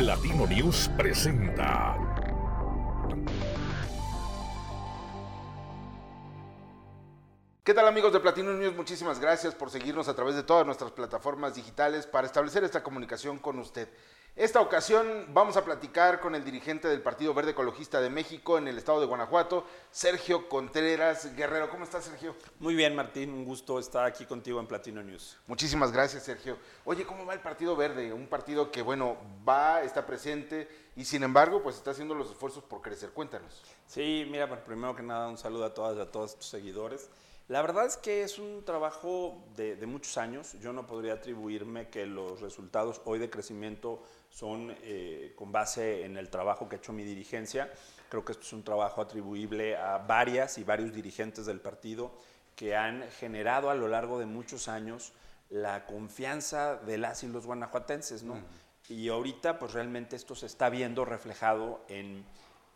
Platino News presenta. ¿Qué tal amigos de Platino News? Muchísimas gracias por seguirnos a través de todas nuestras plataformas digitales para establecer esta comunicación con usted. Esta ocasión vamos a platicar con el dirigente del Partido Verde Ecologista de México en el estado de Guanajuato, Sergio Contreras Guerrero. ¿Cómo estás, Sergio? Muy bien, Martín. Un gusto estar aquí contigo en Platino News. Muchísimas gracias, Sergio. Oye, ¿cómo va el Partido Verde? Un partido que, bueno, va, está presente y sin embargo, pues está haciendo los esfuerzos por crecer. Cuéntanos. Sí, mira, primero que nada, un saludo a todas y a todos tus seguidores. La verdad es que es un trabajo de, de, muchos años. Yo no podría atribuirme que los resultados hoy de crecimiento son eh, con base en el trabajo que ha hecho mi dirigencia. Creo que esto es un trabajo atribuible a varias y varios dirigentes del partido que han generado a lo largo de muchos años la confianza de las y los guanajuatenses, ¿no? Y ahorita, pues realmente esto se está viendo reflejado en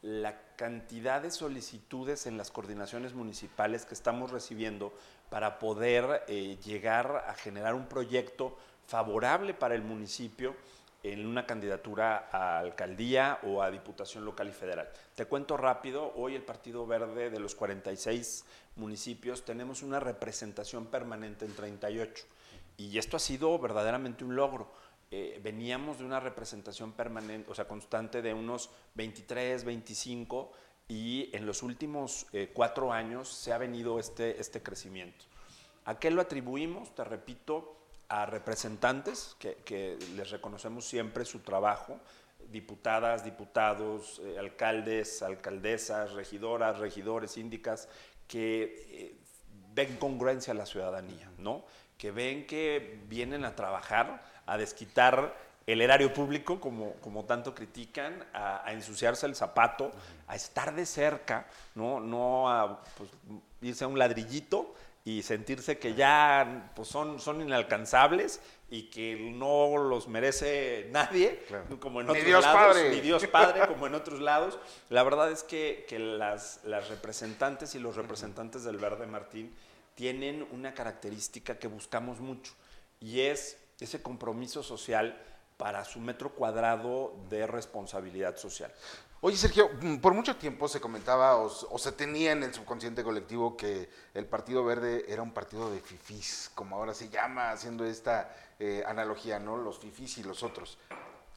la cantidad de solicitudes en las coordinaciones municipales que estamos recibiendo para poder eh, llegar a generar un proyecto favorable para el municipio en una candidatura a alcaldía o a diputación local y federal. Te cuento rápido, hoy el Partido Verde de los 46 municipios tenemos una representación permanente en 38 y esto ha sido verdaderamente un logro eh, veníamos de una representación permanente, o sea, constante de unos 23, 25, y en los últimos eh, cuatro años se ha venido este, este crecimiento. ¿A qué lo atribuimos? Te repito, a representantes que, les reconocemos siempre su trabajo, diputadas, diputados, eh, alcaldes, alcaldesas, regidoras, regidores, síndicas, que ven congruencia a la ciudadanía, ¿no? que ven que vienen a trabajar a desquitar el erario público, como, como tanto critican, a, ensuciarse el zapato, a estar de cerca, no, no a pues, irse a un ladrillito y sentirse que ya pues, son, son inalcanzables y que no los merece nadie, como en otros Dios lados, Padre. ni Dios Padre, como en otros lados. La verdad es que, que las, las representantes y los representantes del Verde Martín tienen una característica que buscamos mucho y es ese compromiso social para su metro cuadrado de responsabilidad social. Oye, Sergio, mm, por mucho tiempo se comentaba o, se tenía en el subconsciente colectivo que el Partido Verde era un partido de fifís, como ahora se llama, haciendo esta eh, analogía, ¿no? Los fifís y los otros.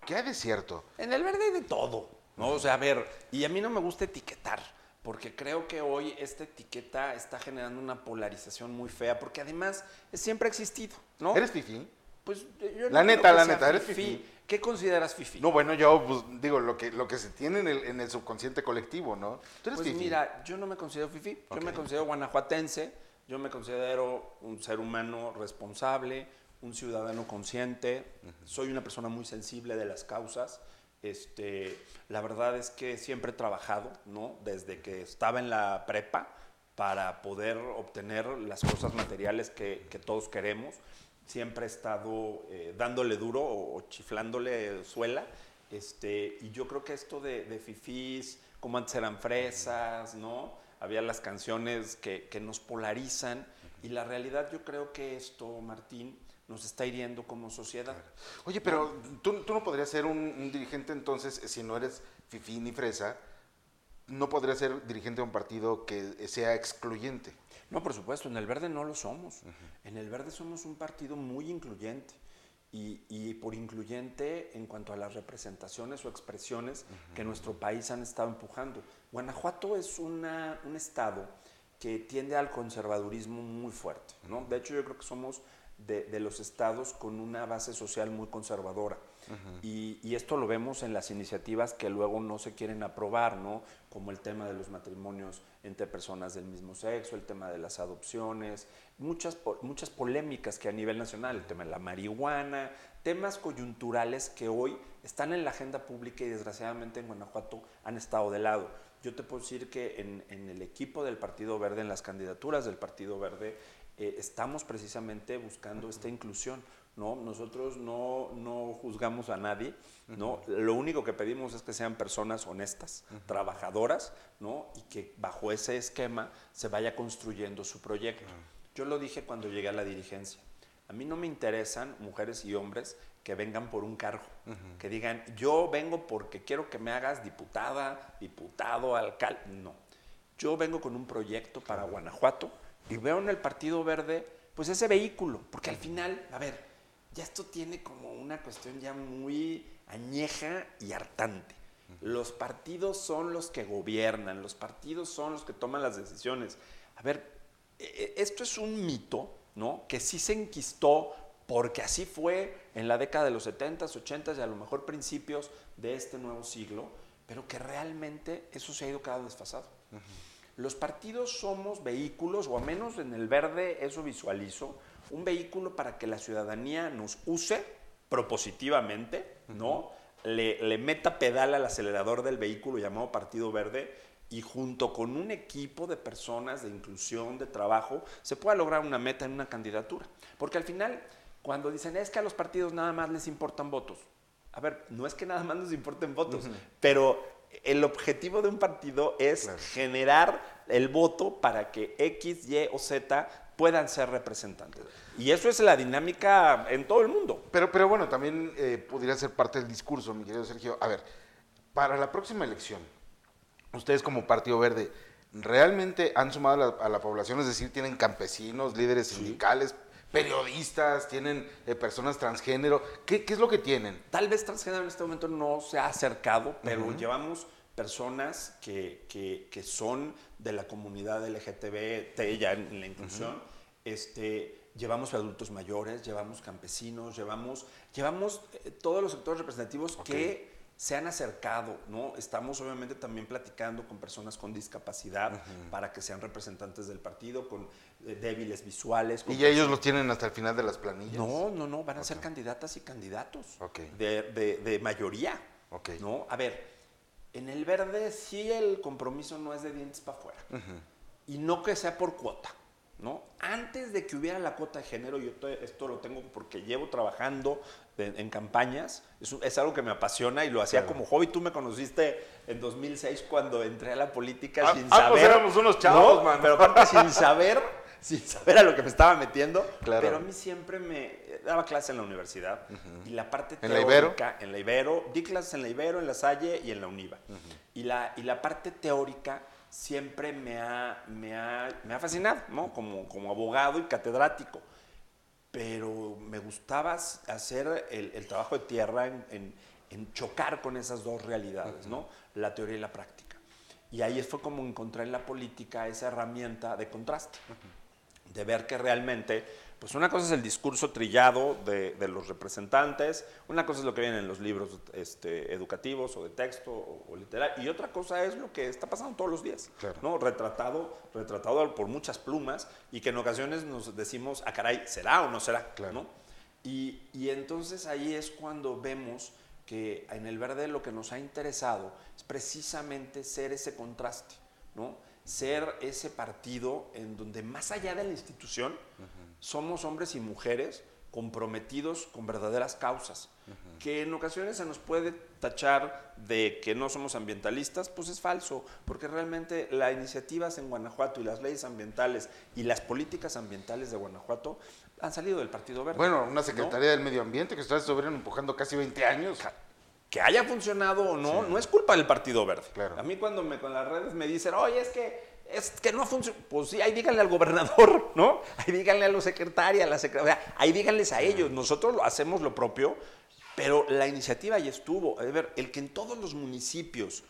¿Qué hay de cierto? En el verde hay de todo, ¿no? O sea, a ver, y a mí no me gusta etiquetar, porque creo que hoy esta etiqueta está generando una polarización muy fea, porque además siempre ha existido, ¿no? ¿Eres fifí? Pues yo la neta, la neta, eres fifi. ¿Qué consideras fifi? No, bueno, yo pues, digo lo que, lo que se tiene en el, subconsciente colectivo, ¿no? ¿Tú eres pues mira, yo no me considero fifi, yo me considero guanajuatense, yo me considero un ser humano responsable, un ciudadano consciente, soy una persona muy sensible de las causas. Este, la verdad es que siempre he trabajado, ¿no? Desde que estaba en la prepa para poder obtener las cosas materiales que, que todos queremos siempre he estado eh, dándole duro o, chiflándole suela. Este, y yo creo que esto de, de fifís, como antes eran fresas, ¿no? Había las canciones que, que, nos polarizan. Y la realidad yo creo que esto, Martín, nos está hiriendo como sociedad. Oye, pero ¿tú, tú no podrías ser un, dirigente entonces, si no eres fifí ni fresa, no podrías ser dirigente de un partido que sea excluyente. No, por supuesto, en el verde no lo somos. En el verde somos un partido muy incluyente. Y, por incluyente en cuanto a las representaciones o expresiones que nuestro país han estado empujando. Guanajuato es una, un estado que tiende al conservadurismo muy fuerte. ¿no? De hecho, yo creo que somos de, de los estados con una base social muy conservadora y, esto lo vemos en las iniciativas que luego no se quieren aprobar, ¿no? Como el tema de los matrimonios entre personas del mismo sexo, el tema de las adopciones, muchas, muchas polémicas que a nivel nacional, el tema de la marihuana, temas coyunturales que hoy están en la agenda pública y desgraciadamente en Guanajuato han estado de lado. Yo te puedo decir que en, el equipo del Partido Verde, en las candidaturas del Partido Verde, eh, estamos precisamente buscando esta inclusión ¿no? Nosotros no, no juzgamos a nadie, ¿no? Lo único que pedimos es que sean personas honestas, trabajadoras, ¿no? Y que bajo ese esquema se vaya construyendo su proyecto. Yo lo dije cuando llegué a la dirigencia. A mí no me interesan mujeres y hombres que vengan por un cargo, que digan, yo vengo porque quiero que me hagas diputada, diputado, alcalde. No, yo vengo con un proyecto para Guanajuato y veo en el Partido Verde, pues ese vehículo, porque al final, a ver, ya esto tiene como una cuestión ya muy añeja y hartante. Los partidos son los que gobiernan, los partidos son los que toman las decisiones. A ver, e, e, esto es un mito, ¿no? Que sí se enquistó porque así fue en la década de los 70s, 80s y a lo mejor principios de este nuevo siglo, pero que realmente eso se ha ido cada desfasado. Los partidos somos vehículos, o al menos en el verde eso visualizo, un vehículo para que la ciudadanía nos use propositivamente, ¿no? Le, le, meta pedal al acelerador del vehículo llamado Partido Verde y junto con un equipo de personas de inclusión, de trabajo, se pueda lograr una meta en una candidatura. Porque al final cuando dicen es que a los partidos nada más les importan votos. A ver, no es que nada más nos importen votos, pero el objetivo de un partido es generar el voto para que X, Y o Z puedan ser representantes. Y eso es la dinámica en todo el mundo. Pero, pero bueno, también eh, podría ser parte del discurso, mi querido Sergio. A ver, para la próxima elección, ustedes como Partido Verde, ¿realmente han sumado a la, población? Es decir, tienen campesinos, líderes sindicales, periodistas, tienen eh, personas transgénero. ¿Qué, es lo que tienen? Tal vez transgénero en este momento no se ha acercado, pero llevamos personas que, que, son de la comunidad LGTB, ya en la inclusión. este, llevamos adultos mayores, llevamos campesinos, llevamos, llevamos eh, todos los sectores representativos que se han acercado, ¿no? Estamos obviamente también platicando con personas con discapacidad para que sean representantes del partido, con eh, débiles visuales. ¿Y ellos los tienen hasta el final de las planillas? No, no, no, van a ser candidatas y candidatos de, de, mayoría. ¿no? A ver, en el verde sí el compromiso no es de dientes para afuera. Y no que sea por cuota. ¿No? Antes de que hubiera la cuota de género, yo esto lo tengo porque llevo trabajando en campañas, es, algo que me apasiona y lo hacía como hobby. Tú me conociste en 2006 cuando entré a la política ah, sin ah, pues saber. éramos unos chavos, man. Pero aparte sin saber, sin saber a lo que me estaba metiendo. Pero a mí siempre me daba clase en la universidad y la parte ¿En teórica, la en la Ibero, di clases en la Ibero, en la Salle y en la Univa. y, la, y la parte teórica siempre me ha, me ha, me ha fascinado, ¿no? Como, como abogado y catedrático. Pero me gustaba hacer el, el trabajo de tierra en, en, chocar con esas dos realidades, ¿no? La teoría y la práctica. Y ahí fue como encontré en la política esa herramienta de contraste, de ver que realmente pues una cosa es el discurso trillado de, los representantes, una cosa es lo que viene en los libros este, educativos o de texto o, literal, y otra cosa es lo que está pasando todos los días, ¿no? retratado, retratado por muchas plumas y que en ocasiones nos decimos, ah, caray, ¿será o no será? ¿no? Y, y entonces ahí es cuando vemos que en el verde lo que nos ha interesado es precisamente ser ese contraste, ¿no? ser ese partido en donde más allá de la institución, somos hombres y mujeres comprometidos con verdaderas causas, que en ocasiones se nos puede tachar de que no somos ambientalistas, pues es falso, porque realmente las iniciativas en Guanajuato y las leyes ambientales y las políticas ambientales de Guanajuato han salido del Partido Verde. Bueno, una Secretaría del Medio Ambiente que está estuvieron empujando casi 20 años. Que haya funcionado o no, no es culpa del Partido Verde. A mí cuando me con las redes me dicen, oye, es que es que no funciona. Pues sí, ahí díganle al gobernador, ¿no? Ahí díganle a los secretarios, a la secretaria, ahí díganles a ellos. Nosotros lo hacemos lo propio, pero la iniciativa ya estuvo. A ver, el que en todos los municipios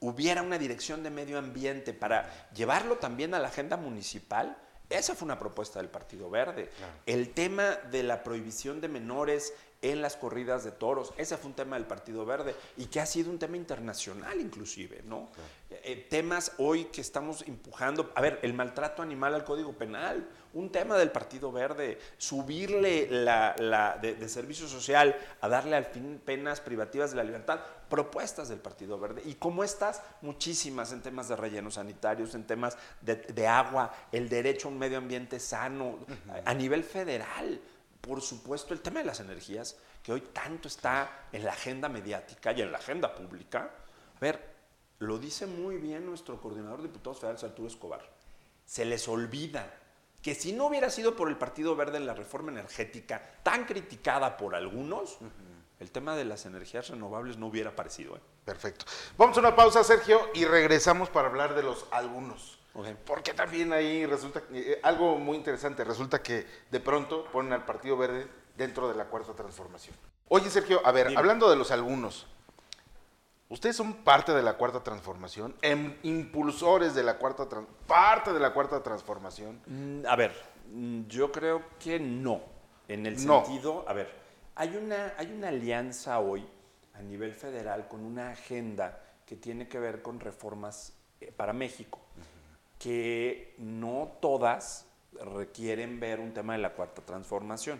hubiera una dirección de medio ambiente para llevarlo también a la agenda municipal, esa fue una propuesta del Partido Verde. El tema de la prohibición de menores en las corridas de toros. Ese fue un tema del Partido Verde y que ha sido un tema internacional inclusive, ¿no? Eh, temas hoy que estamos empujando, a ver, el maltrato animal al Código Penal, un tema del Partido Verde, subirle la, de, servicio social a darle al fin penas privativas de la libertad, propuestas del Partido Verde. Y como estas, muchísimas en temas de rellenos sanitarios, en temas de, agua, el derecho a un medio ambiente sano, a nivel federal por supuesto, el tema de las energías, que hoy tanto está en la agenda mediática y en la agenda pública. A ver, lo dice muy bien nuestro coordinador de diputados federales, Arturo Escobar. Se les olvida que si no hubiera sido por el Partido Verde en la reforma energética tan criticada por algunos, el tema de las energías renovables no hubiera aparecido. ¿eh? Perfecto. Vamos a una pausa, Sergio, y regresamos para hablar de los algunos. Ok. Porque también ahí resulta eh, algo muy interesante. Resulta que de pronto ponen al Partido Verde dentro de la cuarta transformación. Oye, Sergio, a ver, Dime. hablando de los algunos, ustedes son parte de la cuarta transformación, em- impulsores de la cuarta parte de la cuarta transformación. Mm, A ver, mm, yo creo que no. En el No. sentido, a ver, hay una, hay una alianza hoy a nivel federal con una agenda que tiene que ver con reformas eh, para México, que no todas requieren ver un tema de la cuarta transformación.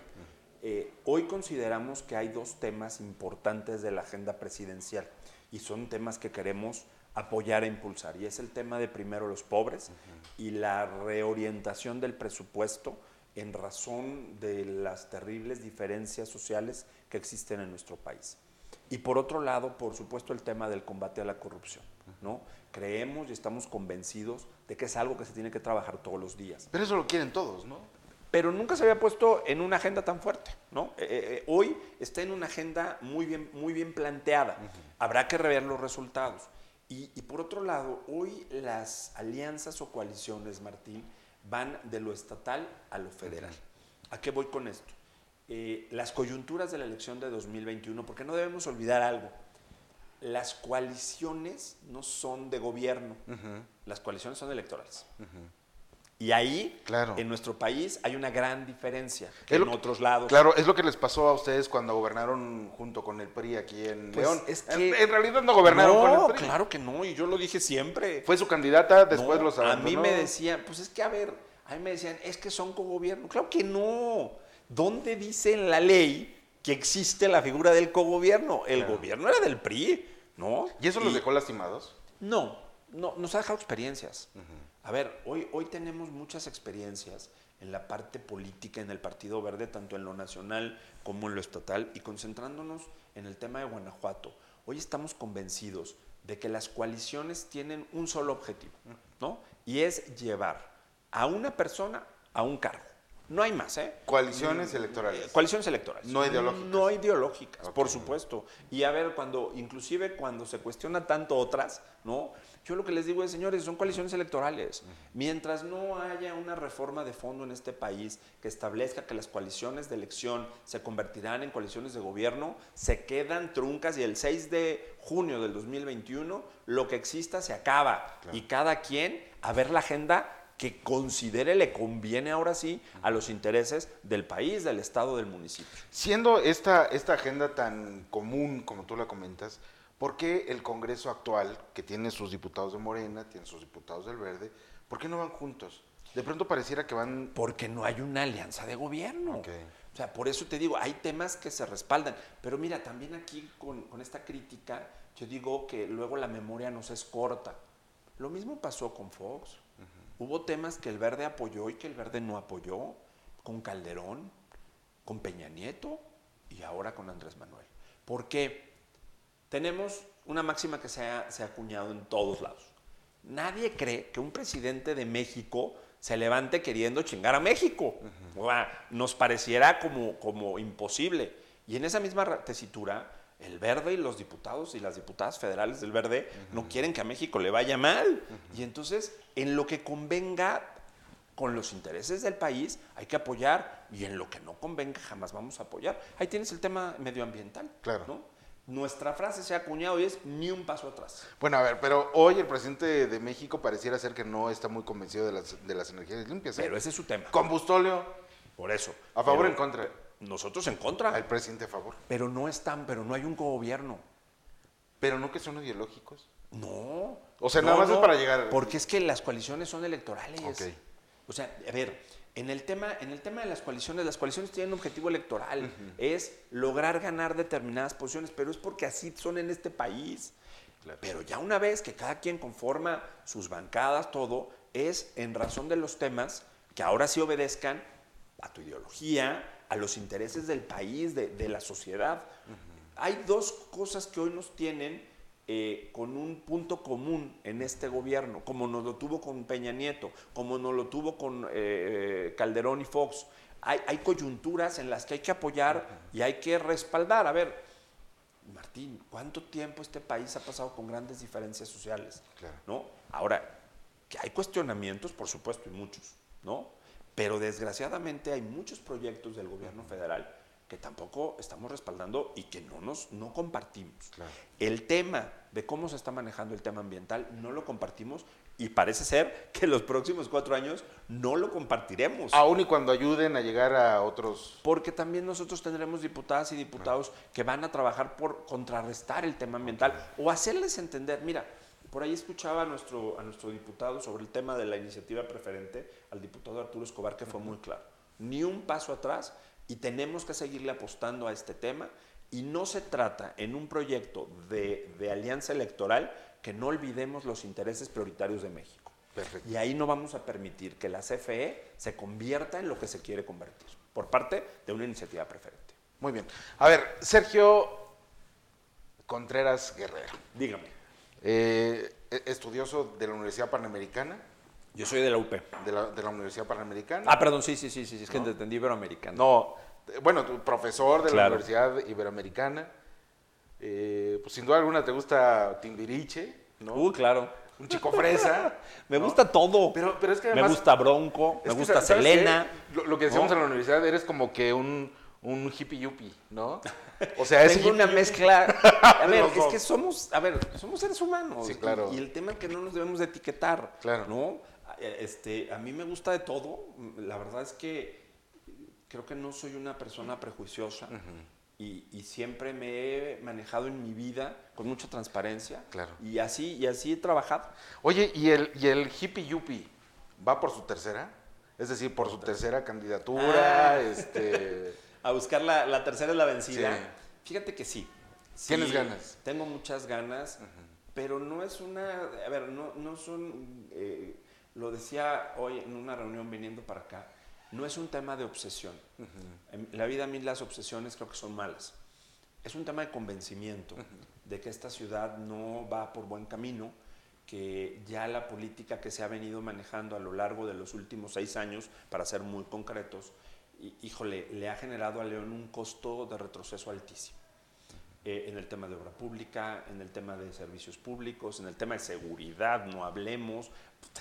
Eh, hoy consideramos que hay dos temas importantes de la agenda presidencial y son temas que queremos apoyar e impulsar. Y es el tema de primero los pobres y la reorientación del presupuesto en razón de las terribles diferencias sociales que existen en nuestro país. Y por otro lado, por supuesto, el tema del combate a la corrupción. ¿no? Creemos y estamos convencidos de que es algo que se tiene que trabajar todos los días Pero eso lo quieren todos, ¿no? pero nunca se había puesto en una agenda tan fuerte, ¿no? Eh, eh, hoy está en una agenda muy bien, muy bien planteada. Habrá que rever los resultados. Y, y por otro lado, hoy las alianzas o coaliciones, Martín, van de lo estatal a lo federal. ¿A qué voy con esto? Eh, las coyunturas de la elección de 2021, porque no debemos olvidar algo. Las coaliciones no son de gobierno, las coaliciones son electorales. Y ahí, Claro. en nuestro país, hay una gran diferencia Es que en que- otros lados. Claro, es lo que les pasó a ustedes cuando gobernaron junto con el PRI aquí en Pues, León. es que- en, realidad no gobernaron no, con el PRI. claro que no, y yo lo dije siempre. Fue su candidata, después No, los A abandonó. mí me decían, pues es que a ver, a mí me decían, es que son cogobierno. Claro que no. ¿Dónde dice en la ley que existe la figura del cogobierno? El Claro. gobierno era del PRI, ¿no? ¿Y eso los dejó lastimados? No, no, nos ha dejado experiencias. A ver, hoy, hoy tenemos muchas experiencias en la parte política, en el Partido Verde, tanto en lo nacional como en lo estatal, y concentrándonos en el tema de Guanajuato. Hoy estamos convencidos de que las coaliciones tienen un solo objetivo, ¿no? Y es llevar a una persona a un cargo. No hay más, ¿eh? Coaliciones electorales. Coaliciones electorales. No ideológicas. No ideológicas, por supuesto. Y a ver, cuando, inclusive cuando se cuestiona tanto otras, ¿no? Yo lo que les digo es, señores, son coaliciones electorales. Mientras no haya una reforma de fondo en este país que establezca que las coaliciones de elección se convertirán en coaliciones de gobierno, se quedan truncas y el 6 de junio del 2021 lo que exista se acaba. Y cada quien a ver la agenda que considere le conviene ahora sí a los intereses del país, del Estado, del municipio. Siendo esta, esta agenda tan común como tú la comentas, ¿por qué el Congreso actual, que tiene sus diputados de Morena, tiene sus diputados del Verde, ¿por qué no van juntos? De pronto pareciera que van... Porque no hay una alianza de gobierno. Ok. O sea, por eso te digo, hay temas que se respaldan. Pero mira, también aquí con, con esta crítica, yo digo que luego la memoria nos es corta. Lo mismo pasó con Fox. Hubo temas que el verde apoyó y que el verde no apoyó. Con Calderón, con Peña Nieto y ahora con Andrés Manuel. ¿Por qué? Tenemos una máxima que se ha, se ha acuñado en todos lados. Nadie cree que un presidente de México se levante queriendo chingar a México. O sea, nos pareciera como, como imposible. Y en esa misma ra- tesitura, el Verde y los diputados y las diputadas federales del Verde no quieren que a México le vaya mal. Y entonces, en lo que convenga con los intereses del país, hay que apoyar. Y en lo que no convenga, jamás vamos a apoyar. Ahí tienes el tema medioambiental. Claro. ¿no? Nuestra frase se ha acuñado y es ni un paso atrás. Bueno, a ver, pero hoy el presidente de México pareciera ser que no está muy convencido de las, de las energías limpias. ¿eh? Pero ese es su tema. Combustóleo, Por eso. ¿a favor o en contra? Nosotros en contra. Al presidente a favor. Pero no están, pero no hay un gobierno. Pero no que son ideológicos. No. O sea, No, nada más no, es para llegar- Porque es que las coaliciones son electorales. Ok. O sea, a ver, en el tema, en el tema de las coaliciones, las coaliciones tienen un objetivo electoral, es lograr ganar determinadas posiciones, pero es porque así son en este país. Pero ya una vez que cada quien conforma sus bancadas, todo, es en razón de los temas que ahora sí obedezcan a tu ideología, a los intereses del país, de, de la sociedad. Hay dos cosas que hoy nos tienen eh, con un punto común en este gobierno, como nos lo tuvo con Peña Nieto, como nos lo tuvo con eh, Calderón y Fox. Hay, hay coyunturas en las que hay que apoyar y hay que respaldar. A ver, Martín, ¿cuánto tiempo este país ha pasado con grandes diferencias sociales? Claro. ¿no? Ahora, que hay cuestionamientos, por supuesto, y muchos, ¿no? Pero desgraciadamente hay muchos proyectos del gobierno federal que tampoco estamos respaldando y que no nos no compartimos. Claro. El tema de cómo se está manejando el tema ambiental no lo compartimos y parece ser que los próximos cuatro años no lo compartiremos. Aún y cuando ayuden a llegar a otros... Porque también nosotros tendremos diputadas y diputados que van a trabajar por contrarrestar el tema ambiental o hacerles entender, mira, por ahí escuchaba a nuestro, a nuestro diputado sobre el tema de la iniciativa preferente, al diputado Arturo Escobar, que fue muy claro. Ni un paso atrás y tenemos que seguirle apostando a este tema. Y no se trata en un proyecto de, de alianza electoral que no olvidemos los intereses prioritarios de México. Perfecto. Y ahí no vamos a permitir que la CFE se convierta en lo que se quiere convertir, por parte de una iniciativa preferente. Muy bien. A ver, Sergio Contreras Guerrero, Dígame. Eh, e- estudioso de la Universidad Panamericana, Yo soy de la UP. de la, de la Universidad Panamericana. Ah, perdón, sí, sí, sí, sí, es que te entendí iberoamericano. No, eh, bueno, tu profesor de la. Universidad Iberoamericana. Eh, pues sin duda alguna te gusta Timbiriche, ¿no? Uh, claro. Un chico fresa. Me ¿no? gusta todo. Pero, pero es que me además... gusta Bronco, me gusta ¿sabes Selena. Lo, lo que decíamos ¿no? en la universidad, eres como que un, un hippie yuppie, ¿no? O sea, es una mezcla. A ver, es que somos, a ver, somos seres humanos. Sí, claro. Y, el tema es que no nos debemos de etiquetar. Claro. ¿No? Eh, Este, a mí me gusta de todo. La verdad es que creo que no soy una persona prejuiciosa. y, y siempre me he manejado en mi vida con mucha transparencia. Claro. Y así, y así he trabajado. Oye, ¿y el, ¿y el hippie yuppie va por su tercera? Es decir, por su tercera candidatura, Ah. este... A buscar la, la tercera es la vencida. Sí. Fíjate que sí. ¿Tienes ganas? Tengo muchas ganas, pero no es una, a ver, no, no son, eh, lo decía hoy en una reunión viniendo para acá, no es un tema de obsesión. En la vida a mí las obsesiones creo que son malas. Es un tema de convencimiento de que esta ciudad no va por buen camino, que ya la política que se ha venido manejando a lo largo de los últimos seis años, para ser muy concretos, híjole, le ha generado a León un costo de retroceso altísimo. Eh, en el tema de obra pública, en el tema de servicios públicos, en el tema de seguridad, no hablemos,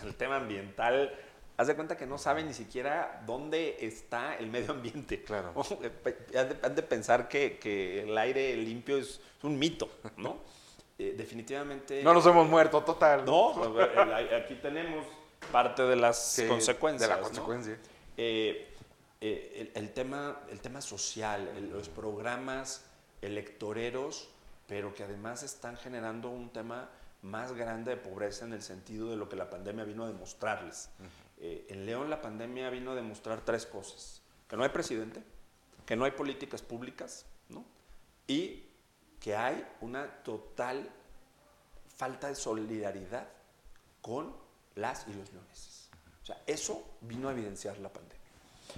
en el tema ambiental. Haz de cuenta que no saben ni siquiera dónde está el medio ambiente. Claro. Eh, Han de, pensar que, que el aire limpio es, un mito, ¿no? Eh, definitivamente. No nos hemos muerto, total. No, aquí tenemos parte de las Sí, consecuencias. De la ¿no? consecuencia. Eh, eh, el, el tema, el tema social, el- los programas electoreros, pero que además están generando un tema más grande de pobreza en el sentido de lo que la pandemia vino a demostrarles. Eh, en León la pandemia vino a demostrar tres cosas. Que no hay presidente, que no hay políticas públicas, ¿no? Y que hay una total falta de solidaridad con las y los leoneses. O sea, eso vino a evidenciar la pandemia.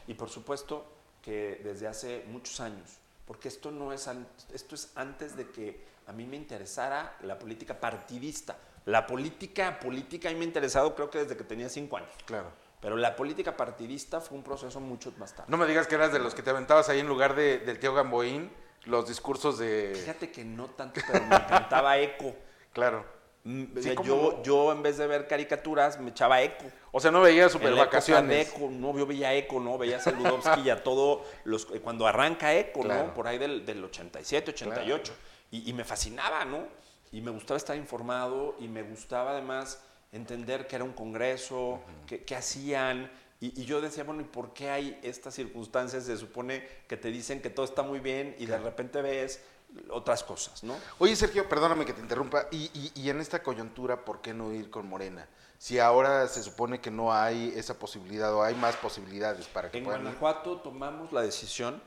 Y por supuesto que desde hace muchos años, porque esto no es esto es antes de que a mí me interesara la política partidista. La política política a mí me ha interesado creo que desde que tenía cinco años. Claro. Pero la política partidista fue un proceso mucho más tarde. No me digas que eras de los que te aventabas ahí en lugar de, del tío Gamboín los discursos de... Fíjate que no tanto, pero me encantaba eco. Claro. Mm, Sí, o sea, ¿cómo yo, no? yo en vez de ver caricaturas me echaba eco. O sea, no veías En super vacaciones. Eco, no, yo veía Eco, ¿no? Veía a Saludowski y a todo, los, eh, cuando arranca Eco, Claro. ¿no? Por ahí del, del 87, 88. Y, y me fascinaba, ¿no? Y me gustaba estar informado y me gustaba además entender que era un congreso, que, que hacían. Y, y yo decía, bueno, ¿y por qué hay estas circunstancias? Se supone que te dicen que todo está muy bien y de repente ves otras cosas, ¿no? Oye, Sergio, perdóname que te interrumpa. Y, y- y en esta coyuntura, ¿por qué no ir con Morena? Si ahora se supone que no hay esa posibilidad o hay más posibilidades para que En puedan. Guanajuato tomamos la decisión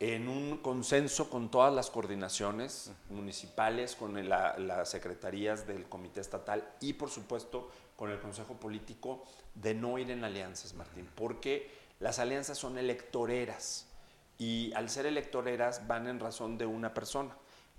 en un consenso con todas las coordinaciones municipales, con la- las secretarías del Comité Estatal y, por supuesto, con el Consejo Político, de no ir en alianzas, Martín, porque las alianzas son electoreras y al ser electoreras van en razón de una persona.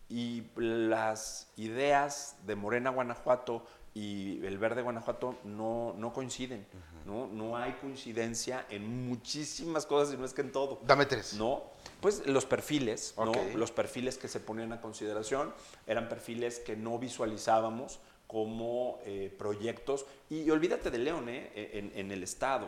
y las ideas de Morena Guanajuato y el Verde Guanajuato no, no coinciden, ¿no? No hay coincidencia en muchísimas cosas y no es que en todo. Dame tres. ¿No? Pues los perfiles, ¿no? Los perfiles que se ponían a consideración eran perfiles que no visualizábamos como eh, proyectos. Y, olvídate de León, ¿eh? en, en el Estado.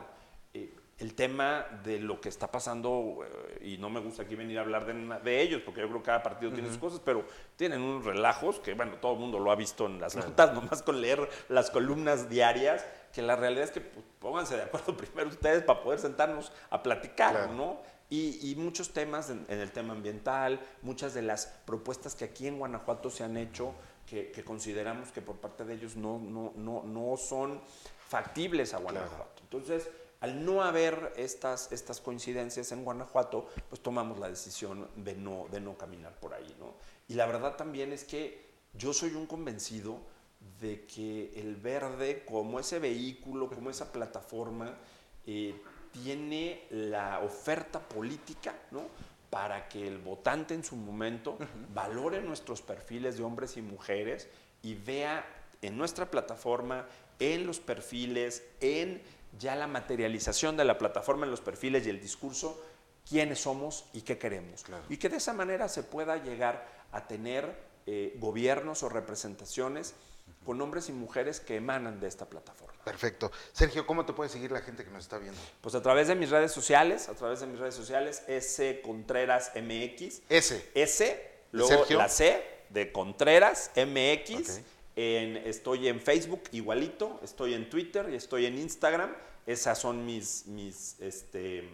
Eh, el tema de lo que está pasando, eh, y no me gusta aquí venir a hablar de, de ellos, porque yo creo que cada partido tiene sus cosas, pero tienen unos relajos que, bueno, todo el mundo lo ha visto en las notas, nomás con leer las columnas diarias, que la realidad es que pues, pónganse de acuerdo primero ustedes para poder sentarnos a platicar, Claro. ¿no? Y, y muchos temas en, en el tema ambiental, muchas de las propuestas que aquí en Guanajuato se han hecho, que, que consideramos que por parte de ellos no, no, no, no son factibles a Guanajuato. Entonces, al no haber estas, estas coincidencias en Guanajuato, pues tomamos la decisión de no, de no caminar por ahí, ¿no? Y la verdad también es que yo soy un convencido de que el verde, como ese vehículo, como esa plataforma, eh, tiene la oferta política, ¿no? Para que el votante en su momento valore nuestros perfiles de hombres y mujeres y vea en nuestra plataforma, en los perfiles, en ya la materialización de la plataforma en los perfiles y el discurso, quiénes somos y qué queremos. Claro. Y que de esa manera se pueda llegar a tener eh, gobiernos o representaciones con hombres y mujeres que emanan de esta plataforma. Perfecto. Sergio, ¿cómo te puede seguir la gente que nos está viendo? Pues a través de mis redes sociales, a través de mis redes sociales, S Contreras MX, Ese. S, luego Sergio? la C de Contreras MX. Estoy en Facebook igualito, estoy en Twitter y estoy en Instagram. Esas son mis, mis, este,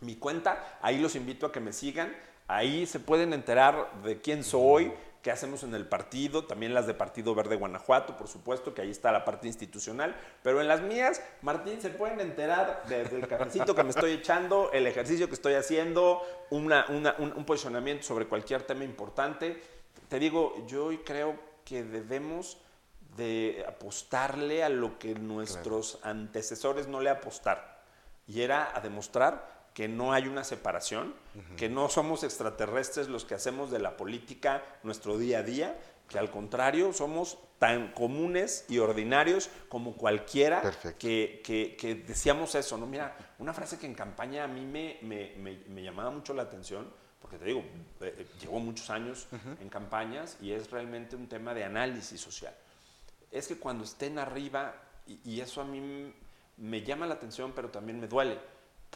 mi cuenta. Ahí los invito a que me sigan. Ahí se pueden enterar de quién soy, qué hacemos en el partido, también las de Partido Verde Guanajuato, por supuesto, que ahí está la parte institucional. Pero en las mías, Martín, se pueden enterar desde el cafecito que me estoy echando, el ejercicio que estoy haciendo, una- un, un posicionamiento sobre cualquier tema importante. Te digo, yo creo que debemos de apostarle a lo que nuestros antecesores no le apostaron. Y era a demostrar que no hay una separación, que no somos extraterrestres los que hacemos de la política nuestro día a día, que al contrario somos tan comunes y ordinarios como cualquiera que, que- que decíamos eso. ¿no? Mira, una frase que en campaña a mí me, me- me- me llamaba mucho la atención, porque te digo, eh, eh, llevo muchos años en campañas y es realmente un tema de análisis social. Es que cuando estén arriba, y, y eso a mí me llama la atención, pero también me duele,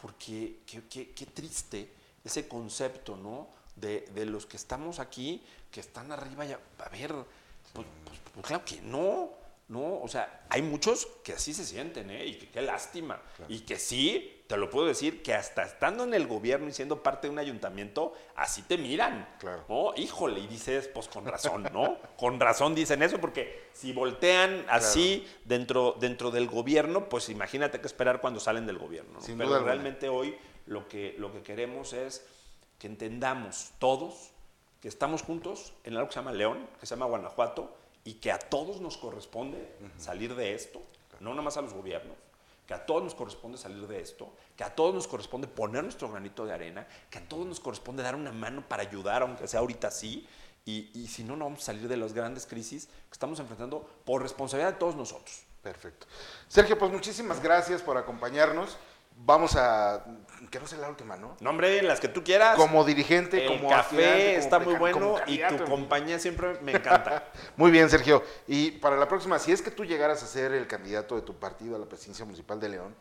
porque qué, qué- qué triste ese concepto, ¿no? De, de los que estamos aquí, que están arriba, ya, a ver, pues, pues- pues claro que no, no, o sea, hay muchos que así se sienten, ¿eh? Y que qué lástima, y que sí, te lo puedo decir, que hasta estando en el gobierno y siendo parte de un ayuntamiento, así te miran, Claro. ¿no? Híjole, y dices, pues con razón, ¿no? con razón dicen eso, porque si voltean así dentro, dentro del gobierno, pues imagínate qué esperar cuando salen del gobierno. ¿no? Sin Pero duda alguna. realmente hoy lo que, lo que queremos es que entendamos todos que estamos juntos en algo que se llama León, que se llama Guanajuato, y que a todos nos corresponde salir de esto, no nada más a los gobiernos, que a todos nos corresponde salir de esto, que a todos nos corresponde poner nuestro granito de arena, que a todos nos corresponde dar una mano para ayudar, aunque sea ahorita sí, y, y si no, no vamos a salir de las grandes crisis que estamos enfrentando por responsabilidad de todos nosotros. Perfecto. Sergio, pues muchísimas gracias por acompañarnos. Vamos a. Que no sea la última, ¿no? Nombre, las que tú quieras. Como dirigente, el como café como está muy bueno y tu compañía siempre me encanta. Muy bien, Sergio. Y para la próxima, si es que tú llegaras a ser el candidato de tu partido a la presidencia municipal de León,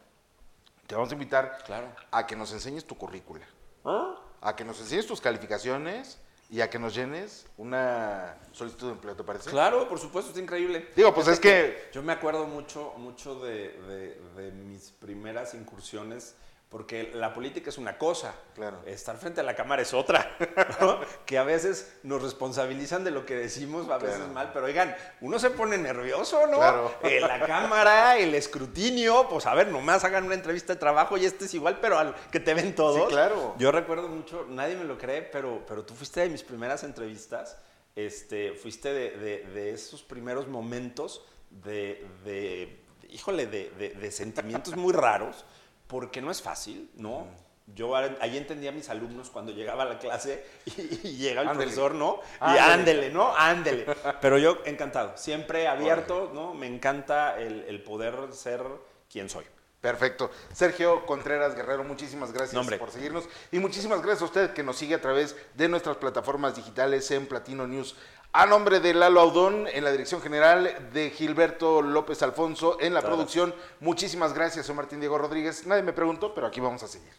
te vamos a invitar Claro. a que nos enseñes tu currícula, ¿Ah? a que nos enseñes tus calificaciones y a que nos llenes una solicitud de empleo, ¿te parece? Claro, por supuesto, es increíble. Digo, pues es que- Yo me acuerdo mucho, mucho de, de- de mis primeras incursiones, porque la política es una cosa, Claro. estar frente a la cámara es otra, ¿no? que a veces nos responsabilizan de lo que decimos, a veces Claro. mal, pero oigan, uno se pone nervioso, ¿no? Claro. Eh, la cámara, el escrutinio, pues a ver, nomás hagan una entrevista de trabajo y este es igual, pero al que te ven todos. Sí, claro. Yo recuerdo mucho, nadie me lo cree, pero, pero tú fuiste de mis primeras entrevistas, este, fuiste de, de- de esos primeros momentos de, de- híjole, de sentimientos muy raros, porque no es fácil, ¿no? yo ahí entendía a mis alumnos cuando llegaba a la clase y, llega el Ándele. profesor, ¿no? Y Ándele. ándele, ¿no? Ándele. Pero yo encantado, siempre abierto, ¿no? Me encanta el, el poder ser quien soy. Perfecto. Sergio Contreras Guerrero, muchísimas gracias por seguirnos y muchísimas gracias a usted que nos sigue a través de nuestras plataformas digitales en Platino News. A nombre de Lalo Audón en la dirección general, de Gilberto López Alfonso en la Claro. producción, muchísimas gracias. Soy Martín Diego Rodríguez. Nadie me preguntó, pero aquí vamos a seguir.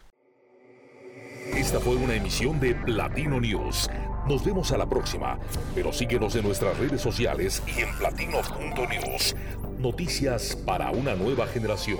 Esta fue una emisión de Platino News. Nos vemos a la próxima, pero síguenos en nuestras redes sociales y en platino.news. Noticias para una nueva generación.